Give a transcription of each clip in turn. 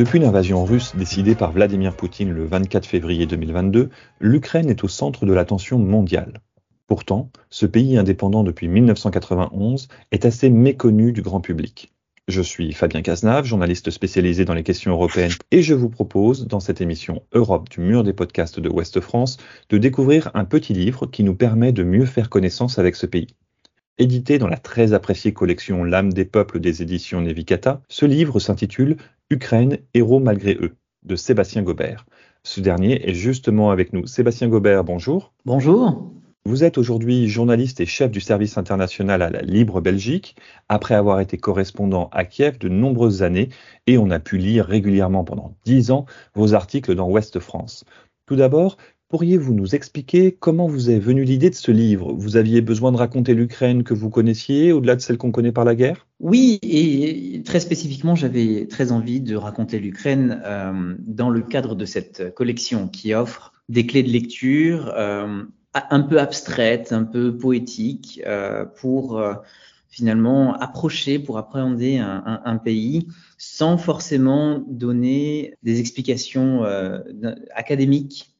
Depuis l'invasion russe décidée par Vladimir Poutine le 24 février 2022, l'Ukraine est au centre de l'attention mondiale. Pourtant, ce pays indépendant depuis 1991 est assez méconnu du grand public. Je suis Fabien Cazenave, journaliste spécialisé dans les questions européennes, et je vous propose, dans cette émission Europe du mur des podcasts de Ouest France, de découvrir un petit livre qui nous permet de mieux faire connaissance avec ce pays. Édité dans la très appréciée collection L'âme des peuples des éditions Nevikata, ce livre s'intitule Ukraine, héros malgré eux, de Sébastien Gobert. Ce dernier est justement avec nous. Sébastien Gobert, bonjour. Bonjour. Vous êtes aujourd'hui journaliste et chef du service international à la Libre Belgique, après avoir été correspondant à Kiev de nombreuses années, et on a pu lire régulièrement pendant dix ans vos articles dans Ouest France. Tout d'abord, pourriez-vous nous expliquer comment vous est venue l'idée de ce livre? Vous aviez besoin de raconter l'Ukraine que vous connaissiez, au-delà de celle qu'on connaît par la guerre? Oui, et très spécifiquement, j'avais très envie de raconter l'Ukraine euh, dans le cadre de cette collection qui offre des clés de lecture. Euh, un peu abstraite, un peu poétique, euh, pour finalement approcher, pour appréhender un, pays sans forcément donner des explications académiques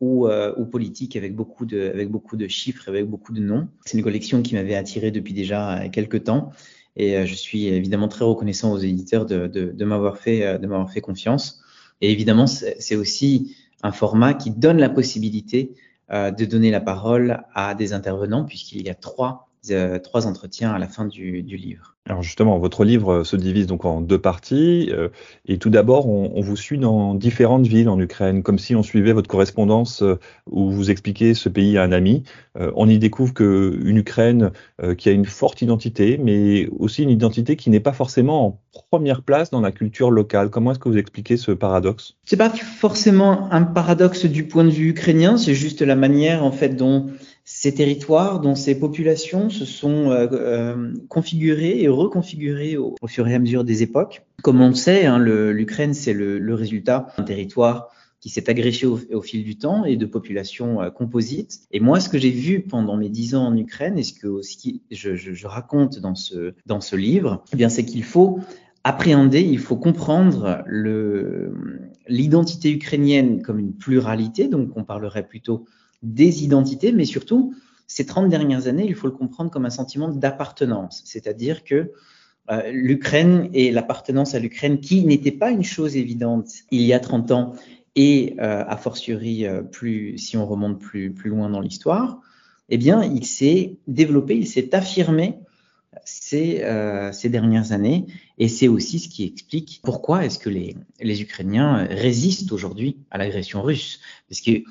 ou, euh, ou, politiques avec beaucoup, de, avec beaucoup de chiffres, avec beaucoup de noms. C'est une collection qui m'avait attiré depuis déjà quelques temps et euh, je suis évidemment très reconnaissant aux éditeurs de, de, de m'avoir fait, de m'avoir fait confiance. Et évidemment, c'est aussi un format qui donne la possibilité euh, de donner la parole à des intervenants, puisqu'il y a trois, euh, trois entretiens à la fin du, du livre. Alors justement, votre livre se divise donc en deux parties. Euh, et tout d'abord, on, on, vous suit dans différentes villes en Ukraine, comme si on suivait votre correspondance euh, où vous expliquez ce pays à un ami. Euh, on y découvre qu'une Ukraine qui a une forte identité, mais aussi une identité qui n'est pas forcément en première place dans la culture locale. Comment est-ce que vous expliquez ce paradoxe? C'est pas forcément un paradoxe du point de vue ukrainien, c'est juste la manière en fait dont ces territoires, dont ces populations se sont euh, euh, configurées et reconfigurées au, fur et à mesure des époques. Comme on le sait, hein, l'Ukraine, c'est le, résultat d'un territoire qui s'est agrégé au, fil du temps et de populations euh, composites. Et moi, ce que j'ai vu pendant mes dix ans en Ukraine et ce que je, raconte dans ce, livre, eh c'est qu'il faut appréhender, il faut comprendre l'identité ukrainienne comme une pluralité, donc on parlerait plutôt des identités, mais surtout, ces 30 dernières années, il faut le comprendre comme un sentiment d'appartenance, c'est-à-dire que euh, l'Ukraine et l'appartenance à l'Ukraine, qui n'était pas une chose évidente il y a 30 ans, et euh, a fortiori euh, plus, si on remonte plus, plus loin dans l'histoire, eh bien, il s'est développé, il s'est affirmé ces, ces dernières années, et c'est aussi ce qui explique pourquoi est-ce que les, les Ukrainiens résistent aujourd'hui à l'agression russe, parce que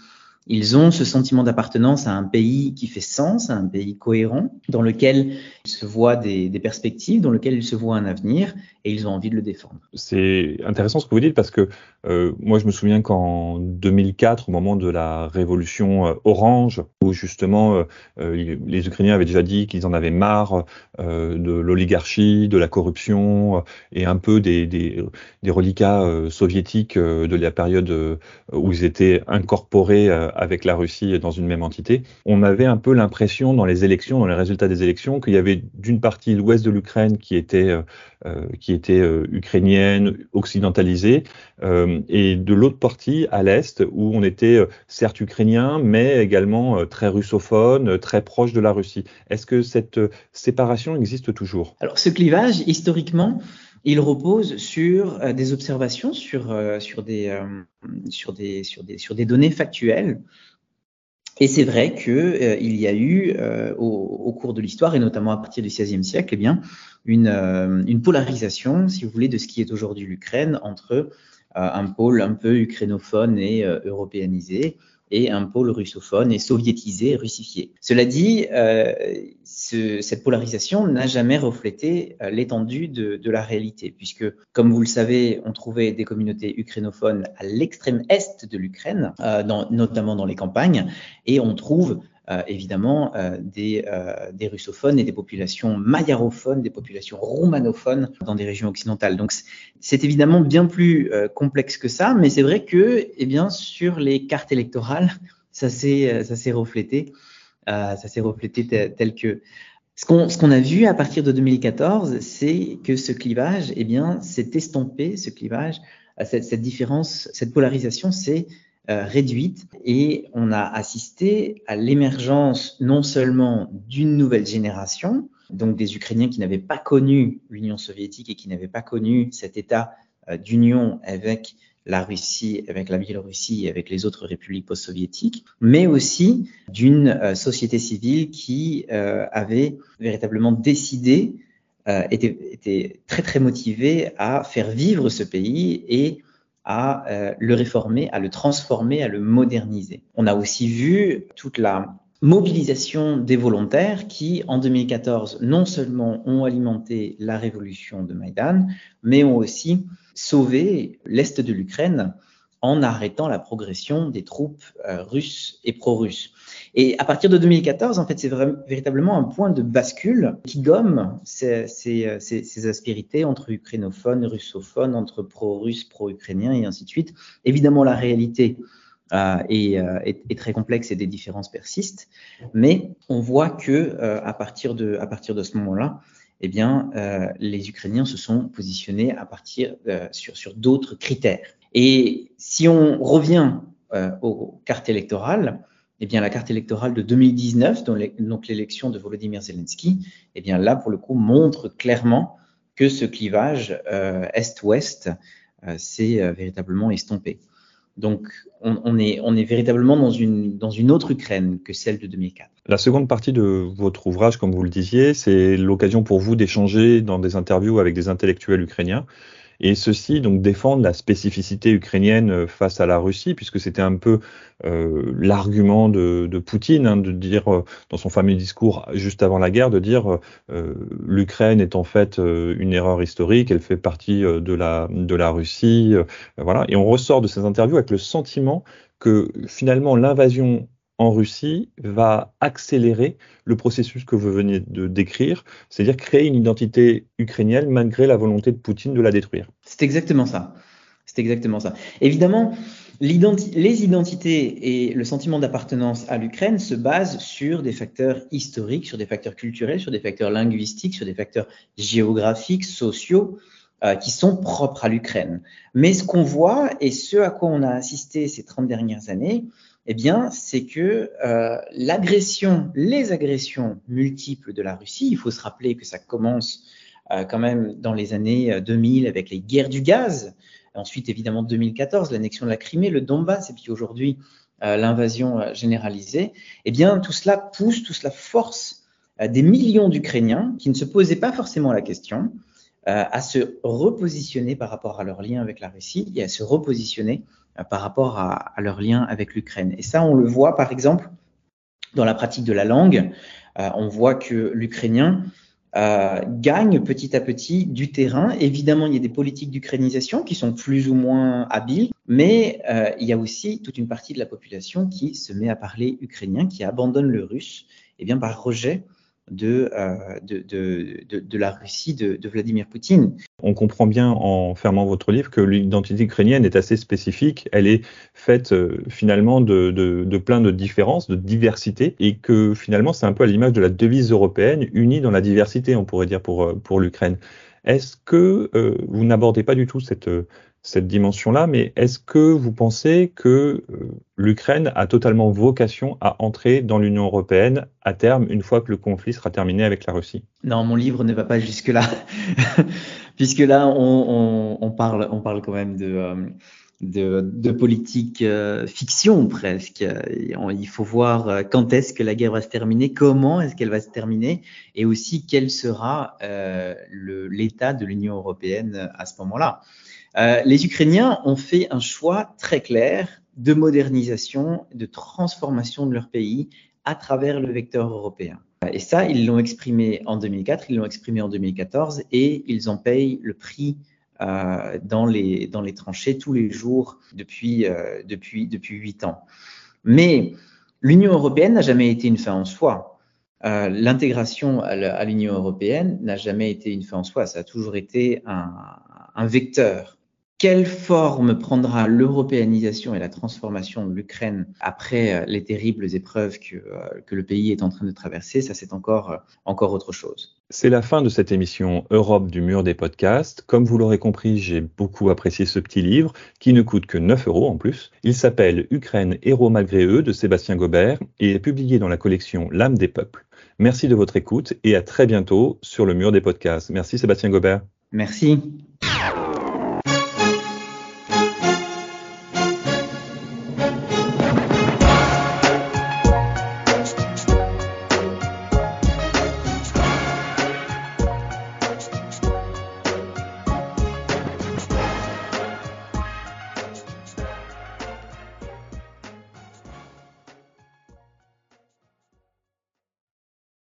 ils ont ce sentiment d'appartenance à un pays qui fait sens, à un pays cohérent, dans lequel se voient des, perspectives, dans lequel ils se voient un avenir, et ils ont envie de le défendre. C'est intéressant ce que vous dites parce que euh, moi je me souviens qu'en 2004, au moment de la révolution euh, orange, où justement euh, les Ukrainiens avaient déjà dit qu'ils en avaient marre de l'oligarchie, de la corruption et un peu des, des, des reliquats soviétiques de la période où ils étaient incorporés avec la Russie dans une même entité, on avait un peu l'impression dans les élections, dans les résultats des élections, qu'il y avait d'une partie l'ouest de l'Ukraine qui était euh, qui était euh, ukrainienne, occidentalisée, euh, et de l'autre partie à l'est où on était certes ukrainien, mais également très russophone, très proche de la Russie. Est-ce que cette séparation existe toujours? Alors ce clivage, historiquement, il repose sur euh, des observations, sur, euh, sur, des, euh, sur, des, sur, des, sur des données factuelles. Et c'est vrai qu'il euh, y a eu au, au, cours de l'histoire, et notamment à partir du XVIe siècle, eh bien, une, une polarisation, si vous voulez, de ce qui est aujourd'hui l'Ukraine entre un pôle un peu ukrainophone et européanisé et un pôle russophone et soviétisé, russifié. Cela dit, euh, ce, cette polarisation n'a jamais reflété euh, l'étendue de, la réalité, puisque, comme vous le savez, on trouvait des communautés ukrainophones à l'extrême est de l'Ukraine, euh, notamment dans les campagnes, et on trouve évidemment euh, des, euh, des, russophones et des populations mayarophones, des populations roumanophones dans des régions occidentales. Donc c'est évidemment bien plus complexe que ça, mais c'est vrai que eh bien, sur les cartes électorales, ça s'est reflété, ça reflété tel, que ce qu'on qu a vu à partir de 2014, c'est que ce clivage, eh bien, s'est estompé, ce clivage cette, cette différence, cette polarisation s'est réduite et on a assisté à l'émergence non seulement d'une nouvelle génération, donc des Ukrainiens qui n'avaient pas connu l'Union soviétique et qui n'avaient pas connu cet état d'union avec la Russie, avec la Biélorussie et avec les autres républiques post-soviétiques, mais aussi d'une euh, société civile qui euh, avait véritablement décidé, euh, était, était, très très motivée à faire vivre ce pays et à le réformer, à le transformer, à le moderniser. On a aussi vu toute la mobilisation des volontaires qui, en 2014, non seulement ont alimenté la révolution de Maïdan, mais ont aussi sauver l'Est de l'Ukraine en arrêtant la progression des troupes euh, russes et pro-russes. Et à partir de 2014, en fait, c'est véritablement un point de bascule qui gomme ces, ces, aspérités entre ukrainophones, russophones, entre pro-russes, pro-ukrainiens et ainsi de suite. Évidemment, la réalité euh, est, euh, est, très complexe et des différences persistent, mais on voit que euh, à partir de ce moment-là, eh bien, euh, les Ukrainiens se sont positionnés à partir euh, sur, d'autres critères. Et si on revient euh, aux cartes électorales, eh bien, la carte électorale de 2019, donc l'élection de Volodymyr Zelensky, eh bien, là, pour le coup, montre clairement que ce clivage Est-Ouest s'est véritablement estompé. Donc, on, est, on est véritablement dans une, dans une autre Ukraine que celle de 2004. La seconde partie de votre ouvrage, comme vous le disiez, c'est l'occasion pour vous d'échanger dans des interviews avec des intellectuels ukrainiens et ceux-ci donc défendent la spécificité ukrainienne euh, face à la Russie, puisque c'était un peu euh, l'argument de, Poutine, hein, de dire euh, dans son fameux discours juste avant la guerre, de dire l'Ukraine est en fait une erreur historique, elle fait partie de la de la Russie, voilà. Et on ressort de ces interviews avec le sentiment que finalement l'invasion en Russie va accélérer le processus que vous venez de décrire, c'est-à-dire créer une identité ukrainienne malgré la volonté de Poutine de la détruire. C'est exactement ça. C'est exactement ça. Évidemment, les identités et le sentiment d'appartenance à l'Ukraine se basent sur des facteurs historiques, sur des facteurs culturels, sur des facteurs linguistiques, sur des facteurs géographiques, sociaux, euh, qui sont propres à l'Ukraine. Mais ce qu'on voit et ce à quoi on a assisté ces 30 dernières années, eh bien, c'est que euh, l'agression, les agressions multiples de la Russie, il faut se rappeler que ça commence euh, quand même dans les années 2000 euh, avec les guerres du gaz, ensuite évidemment 2014, l'annexion de la Crimée, le Donbass, et puis aujourd'hui l'invasion généralisée, eh bien, tout cela pousse, tout cela force des millions d'Ukrainiens qui ne se posaient pas forcément la question à se repositionner par rapport à leur lien avec la Russie et à se repositionner par rapport à, leur lien avec l'Ukraine. Et ça, on le voit par exemple dans la pratique de la langue. Euh, on voit que l'ukrainien euh, gagne petit à petit du terrain. Évidemment, il y a des politiques d'ukrainisation qui sont plus ou moins habiles, mais il y a aussi toute une partie de la population qui se met à parler ukrainien, qui abandonne le russe, et eh bien par rejet de, euh, de, de, de, la Russie de, Vladimir Poutine. On comprend bien en fermant votre livre que l'identité ukrainienne est assez spécifique. Elle est faite euh, finalement de, de, plein de différences, de diversité, et que finalement c'est un peu à l'image de la devise européenne, unie dans la diversité, on pourrait dire pour, euh, pour l'Ukraine. Est-ce que vous n'abordez pas du tout cette, cette dimension-là, mais est-ce que vous pensez que euh, l'Ukraine a totalement vocation à entrer dans l'Union européenne à terme, une fois que le conflit sera terminé avec la Russie? Non, mon livre ne va pas jusque-là, puisque là, on, parle, on parle quand même de... Euh, politique euh, fiction presque. Il faut voir quand est-ce que la guerre va se terminer, comment est-ce qu'elle va se terminer, et aussi quel sera l'état de l'Union européenne à ce moment-là. Euh, les Ukrainiens ont fait un choix très clair de modernisation, de transformation de leur pays à travers le vecteur européen. Et ça, ils l'ont exprimé en 2004, ils l'ont exprimé en 2014 et ils en payent le prix euh, dans, les, tranchées tous les jours depuis, euh, depuis, depuis 8 ans. Mais l'Union européenne n'a jamais été une fin en soi. Euh, L'intégration à l'Union européenne n'a jamais été une fin en soi, ça a toujours été un vecteur quelle forme prendra l'européanisation et la transformation de l'Ukraine après euh, les terribles épreuves que, euh, que, le pays est en train de traverser? Ça, c'est encore, euh, encore autre chose. C'est la fin de cette émission Europe du mur des podcasts. Comme vous l'aurez compris, j'ai beaucoup apprécié ce petit livre qui ne coûte que 9 euros en plus. Il s'appelle Ukraine, héros malgré eux de Sébastien Gobert et est publié dans la collection L'âme des peuples. Merci de votre écoute et à très bientôt sur le mur des podcasts. Merci Sébastien Gobert. Merci.